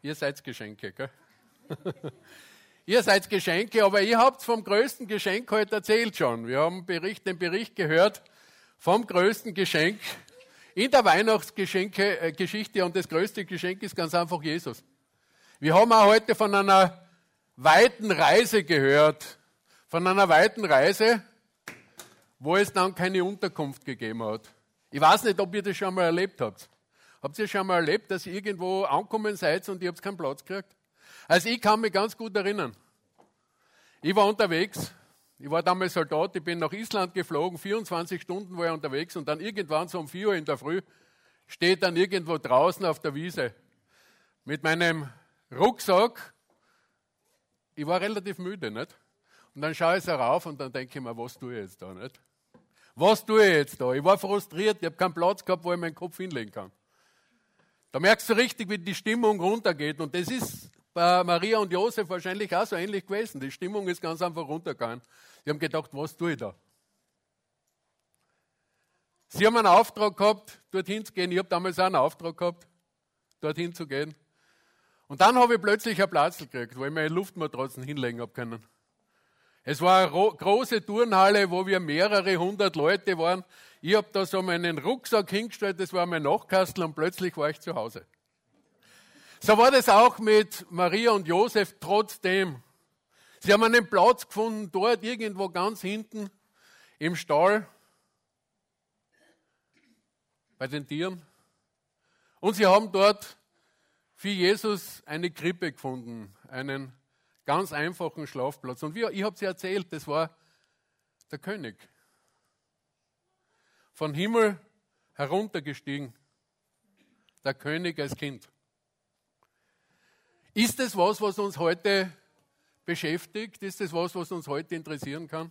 Ihr seid Geschenke, gell? Ihr seid Geschenke, aber ihr habt vom größten Geschenk heute erzählt schon. Wir haben Bericht, den Bericht gehört vom größten Geschenk in der Weihnachtsgeschichte und das größte Geschenk ist ganz einfach Jesus. Wir haben auch heute von einer weiten Reise gehört, von einer weiten Reise, wo es dann keine Unterkunft gegeben hat. Ich weiß nicht, ob ihr das schon mal erlebt habt. Habt ihr schon mal erlebt, dass ihr irgendwo angekommen seid und ihr habt keinen Platz gekriegt? Also ich kann mich ganz gut erinnern. Ich war unterwegs, ich war damals Soldat, ich bin nach Island geflogen, 24 Stunden war ich unterwegs und dann irgendwann so um 4 Uhr in der Früh steht dann irgendwo draußen auf der Wiese mit meinem Rucksack. Ich war relativ müde, nicht? Und dann schaue ich so rauf und dann denke ich mir, was tue ich jetzt da, nicht? Was tue ich jetzt da? Ich war frustriert, ich habe keinen Platz gehabt, wo ich meinen Kopf hinlegen kann. Da merkst du richtig, wie die Stimmung runtergeht. Und das ist bei Maria und Josef wahrscheinlich auch so ähnlich gewesen. Die Stimmung ist ganz einfach runtergegangen. Sie haben gedacht, was tue ich da? Sie haben einen Auftrag gehabt, dorthin zu gehen. Ich habe damals auch einen Auftrag gehabt, dorthin zu gehen. Und dann habe ich plötzlich einen Platz gekriegt, wo ich meine Luftmatratzen hinlegen habe können. Es war eine große Turnhalle, wo wir mehrere hundert Leute waren. Ich habe da so meinen Rucksack hingestellt, das war mein Nachkastel und plötzlich war ich zu Hause. So war das auch mit Maria und Josef trotzdem. Sie haben einen Platz gefunden, dort irgendwo ganz hinten im Stall bei den Tieren. Und sie haben dort für Jesus eine Krippe gefunden, einen ganz einfachen Schlafplatz. Und wie, ich habe sie erzählt, das war der König. Von Himmel heruntergestiegen, der König als Kind. Ist es was, was uns heute beschäftigt? Ist es was, was uns heute interessieren kann?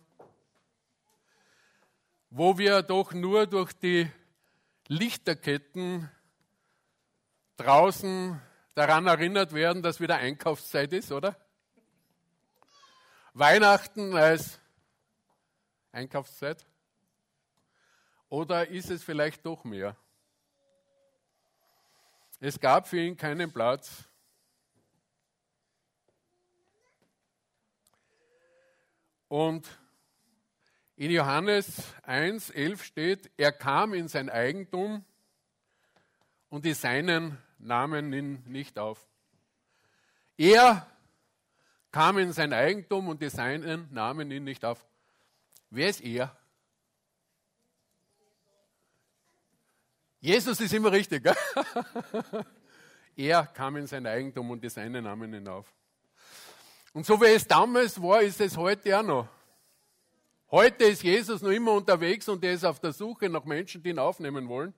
Wo wir doch nur durch die Lichterketten draußen daran erinnert werden, dass wieder Einkaufszeit ist, oder? Weihnachten als Einkaufszeit? Oder ist es vielleicht doch mehr? Es gab für ihn keinen Platz Und in Johannes 1, 11 steht, er kam in sein Eigentum und die Seinen nahmen ihn nicht auf. Er kam in sein Eigentum und die Seinen nahmen ihn nicht auf. Wer ist er? Jesus ist immer richtig. Er kam in sein Eigentum und die Seinen nahmen ihn auf. Und so wie es damals war, ist es heute auch noch. Heute ist Jesus noch immer unterwegs und er ist auf der Suche nach Menschen, die ihn aufnehmen wollen.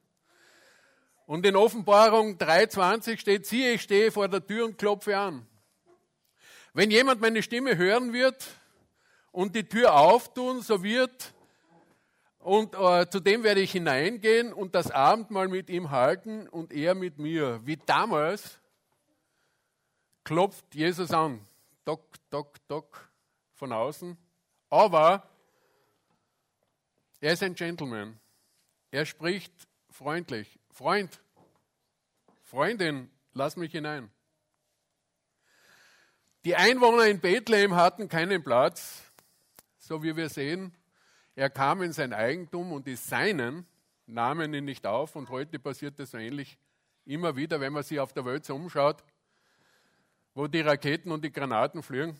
Und in Offenbarung 3,20 steht, siehe, ich stehe vor der Tür und klopfe an. Wenn jemand meine Stimme hören wird und die Tür auftun, so wird, und äh, zu dem werde ich hineingehen und das Abendmahl mit ihm halten und er mit mir. Wie damals klopft Jesus an. Dock, dock, dock von außen. Aber er ist ein Gentleman. Er spricht freundlich. Freund, Freundin, lass mich hinein. Die Einwohner in Bethlehem hatten keinen Platz, so wie wir sehen. Er kam in sein Eigentum und die Seinen nahmen ihn nicht auf. Und heute passiert das so ähnlich immer wieder, wenn man sich auf der Welt so umschaut wo die Raketen und die Granaten fliegen,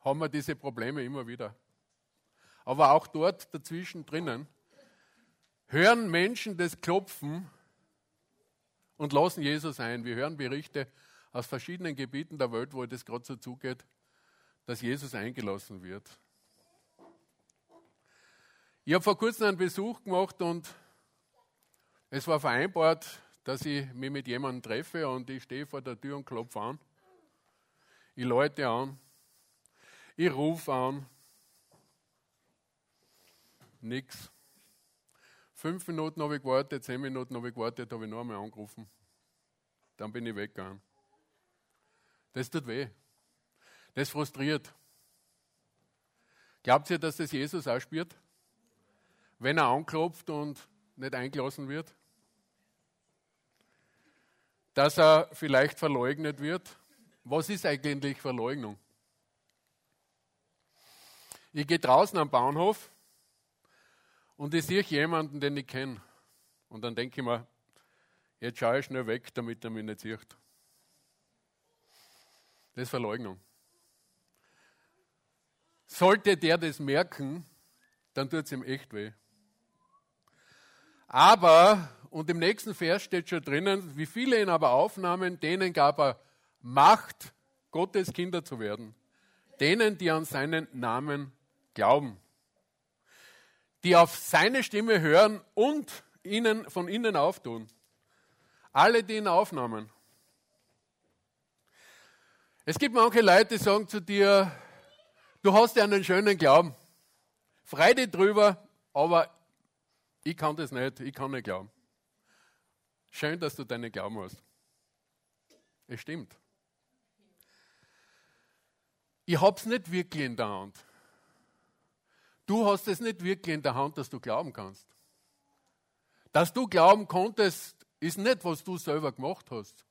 haben wir diese Probleme immer wieder. Aber auch dort dazwischen drinnen hören Menschen das Klopfen und lassen Jesus ein. Wir hören Berichte aus verschiedenen Gebieten der Welt, wo das gerade so zugeht, dass Jesus eingelassen wird. Ich habe vor kurzem einen Besuch gemacht und es war vereinbart, dass ich mich mit jemandem treffe und ich stehe vor der Tür und klopfe an. Ich läute an. Ich rufe an. Nix. Fünf Minuten habe ich gewartet, zehn Minuten habe ich gewartet, habe ich noch einmal angerufen. Dann bin ich weggegangen. Das tut weh. Das frustriert. Glaubt ihr, dass das Jesus auch spürt? Wenn er anklopft und nicht eingelassen wird? dass er vielleicht verleugnet wird. Was ist eigentlich Verleugnung? Ich gehe draußen am Bahnhof und ich sehe jemanden, den ich kenne. Und dann denke ich mir, jetzt schaue ich schnell weg, damit er mich nicht sieht. Das ist Verleugnung. Sollte der das merken, dann tut es ihm echt weh. Aber, und im nächsten Vers steht schon drinnen, wie viele ihn aber aufnahmen, denen gab er Macht, Gottes Kinder zu werden. Denen, die an seinen Namen glauben. Die auf seine Stimme hören und ihnen, von innen auftun. Alle, die ihn aufnahmen. Es gibt manche Leute, die sagen zu dir, du hast ja einen schönen Glauben. Frei dich drüber, aber ich kann das nicht, ich kann nicht glauben. Schön, dass du deinen Glauben hast. Es stimmt. Ich habe es nicht wirklich in der Hand. Du hast es nicht wirklich in der Hand, dass du glauben kannst. Dass du glauben konntest, ist nicht, was du selber gemacht hast,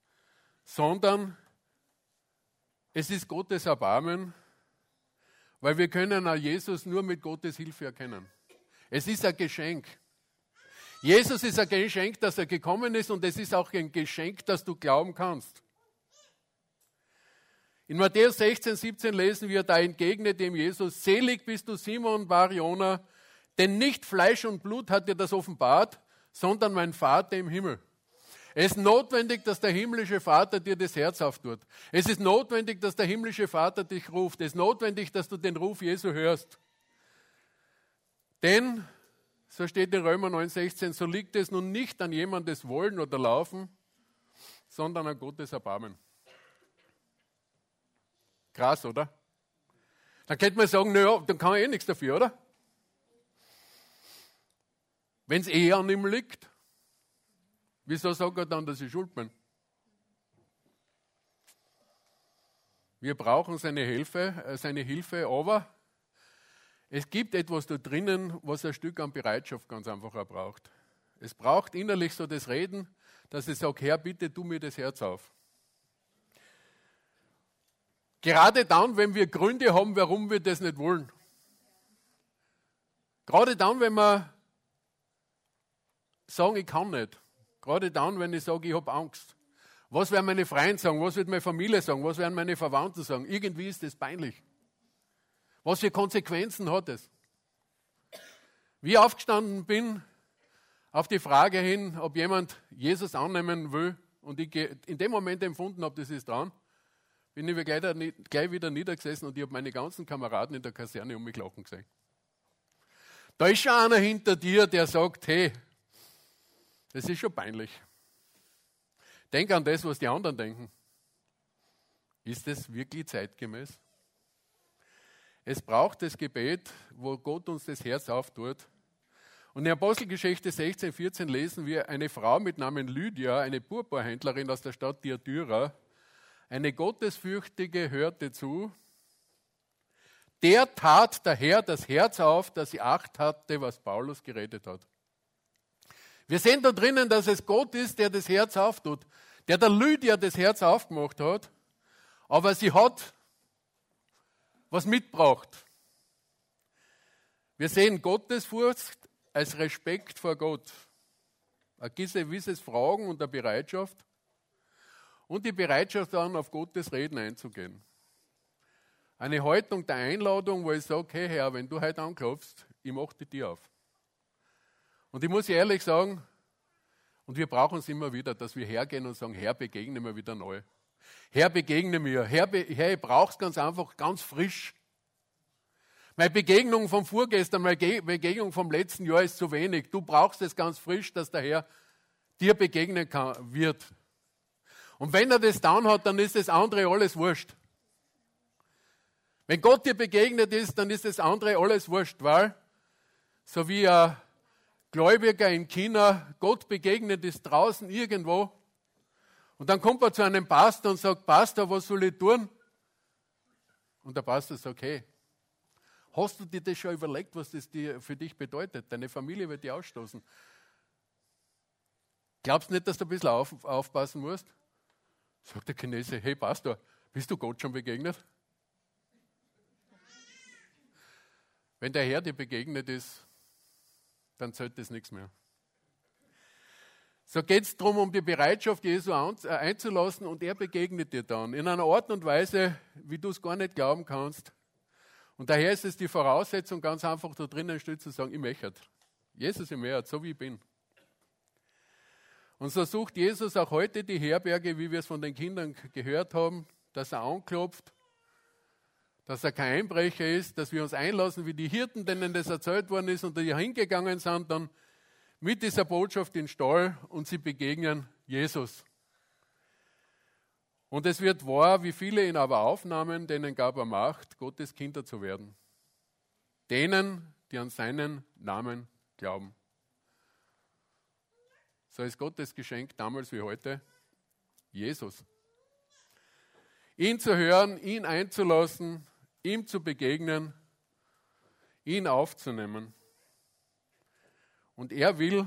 sondern es ist Gottes Erbarmen, weil wir können auch Jesus nur mit Gottes Hilfe erkennen. Es ist ein Geschenk. Jesus ist ein Geschenk, dass er gekommen ist und es ist auch ein Geschenk, dass du glauben kannst. In Matthäus 16, 17 lesen wir, da entgegnet dem Jesus, selig bist du Simon Bariona, denn nicht Fleisch und Blut hat dir das offenbart, sondern mein Vater im Himmel. Es ist notwendig, dass der himmlische Vater dir das Herz auftut. Es ist notwendig, dass der himmlische Vater dich ruft. Es ist notwendig, dass du den Ruf Jesu hörst. Denn so steht in Römer 9,16, so liegt es nun nicht an jemandes Wollen oder Laufen, sondern an Gottes Erbarmen. Krass, oder? Dann könnte man sagen, naja, dann kann er eh nichts dafür, oder? Wenn es eh an ihm liegt, wieso sagt er dann, dass ich schuld bin? Wir brauchen seine Hilfe, äh, seine Hilfe, aber es gibt etwas da drinnen, was ein Stück an Bereitschaft ganz einfach auch braucht. Es braucht innerlich so das Reden, dass ich sage, Herr, bitte tu mir das Herz auf. Gerade dann, wenn wir Gründe haben, warum wir das nicht wollen. Gerade dann, wenn wir sagen, ich kann nicht. Gerade dann, wenn ich sage, ich habe Angst. Was werden meine Freunde sagen? Was wird meine Familie sagen? Was werden meine Verwandten sagen? Irgendwie ist das peinlich. Was für Konsequenzen hat es? Wie aufgestanden bin auf die Frage hin, ob jemand Jesus annehmen will und ich in dem Moment empfunden habe, das ist dran, bin ich gleich wieder niedergesessen und ich habe meine ganzen Kameraden in der Kaserne um mich lachen gesehen. Da ist schon einer hinter dir, der sagt, hey, das ist schon peinlich. Denk an das, was die anderen denken. Ist das wirklich zeitgemäß? Es braucht das Gebet, wo Gott uns das Herz auftut. Und in Apostelgeschichte 16, 14 lesen wir, eine Frau mit Namen Lydia, eine Purpurhändlerin aus der Stadt Thyatira, eine Gottesfürchtige hörte zu. Der tat der Herr das Herz auf, dass sie Acht hatte, was Paulus geredet hat. Wir sehen da drinnen, dass es Gott ist, der das Herz auftut, der der Lydia das Herz aufgemacht hat, aber sie hat was mitbraucht. Wir sehen Gottesfurcht als Respekt vor Gott. Ein gewisses Fragen und eine Bereitschaft. Und die Bereitschaft dann auf Gottes Reden einzugehen. Eine Haltung der Einladung, wo ich sage, hey Herr, wenn du heute anklopfst, ich mache die Tür auf. Und ich muss ehrlich sagen, und wir brauchen es immer wieder, dass wir hergehen und sagen, Herr, begegne mir wieder neu. Herr, begegne mir. Herr, be Herr ich brauche es ganz einfach, ganz frisch. Meine Begegnung vom vorgestern, meine Begegnung vom letzten Jahr ist zu wenig. Du brauchst es ganz frisch, dass der Herr dir begegnen kann, wird. Und wenn er das dann hat, dann ist das andere alles wurscht. Wenn Gott dir begegnet ist, dann ist das andere alles wurscht, weil, so wie ein Gläubiger in China Gott begegnet ist draußen irgendwo, und dann kommt er zu einem Pastor und sagt, Pastor, was soll ich tun? Und der Pastor sagt, hey, hast du dir das schon überlegt, was das für dich bedeutet? Deine Familie wird dich ausstoßen. Glaubst du nicht, dass du ein bisschen auf, aufpassen musst? Sagt der Chinese, hey Pastor, bist du Gott schon begegnet? Wenn der Herr dir begegnet ist, dann zählt das nichts mehr. So geht es darum, um die Bereitschaft, Jesu äh, einzulassen und er begegnet dir dann in einer Art und Weise, wie du es gar nicht glauben kannst. Und daher ist es die Voraussetzung, ganz einfach da drinnen steht zu sagen, ich möchte. Jesus im Herz, so wie ich bin. Und so sucht Jesus auch heute die Herberge, wie wir es von den Kindern gehört haben, dass er anklopft, dass er kein Einbrecher ist, dass wir uns einlassen, wie die Hirten, denen das erzählt worden ist und die hingegangen sind, dann mit dieser Botschaft in den Stall und sie begegnen Jesus. Und es wird wahr, wie viele ihn aber aufnahmen, denen gab er Macht, Gottes Kinder zu werden. Denen, die an seinen Namen glauben. So ist Gottes Geschenk damals wie heute Jesus. Ihn zu hören, ihn einzulassen, ihm zu begegnen, ihn aufzunehmen. Und er will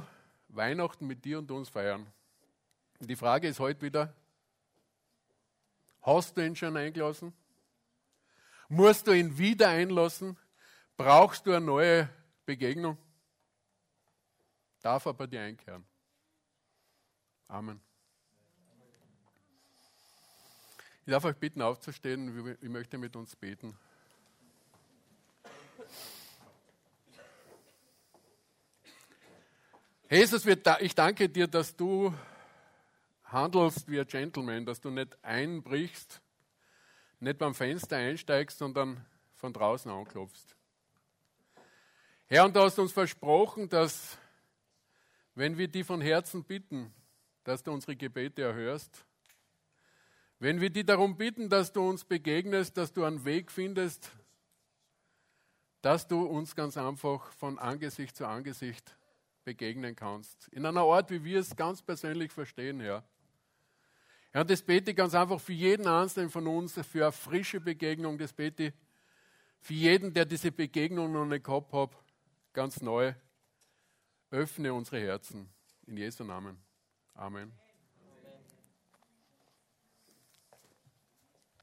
Weihnachten mit dir und uns feiern. Und die Frage ist heute wieder, hast du ihn schon eingelassen? Musst du ihn wieder einlassen? Brauchst du eine neue Begegnung? Darf er bei dir einkehren? Amen. Ich darf euch bitten, aufzustehen. Ich möchte mit uns beten. Jesus, ich danke dir, dass du handelst wie ein Gentleman, dass du nicht einbrichst, nicht beim Fenster einsteigst, sondern von draußen anklopfst. Herr, und du hast uns versprochen, dass wenn wir die von Herzen bitten, dass du unsere Gebete erhörst, wenn wir die darum bitten, dass du uns begegnest, dass du einen Weg findest, dass du uns ganz einfach von Angesicht zu Angesicht begegnen kannst. In einer Art, wie wir es ganz persönlich verstehen, Herr. Ja, und das bete ich ganz einfach für jeden Einzelnen von uns, für eine frische Begegnung. Das bete ich für jeden, der diese Begegnung noch nicht gehabt hat, ganz neu. Öffne unsere Herzen. In Jesu Namen. Amen.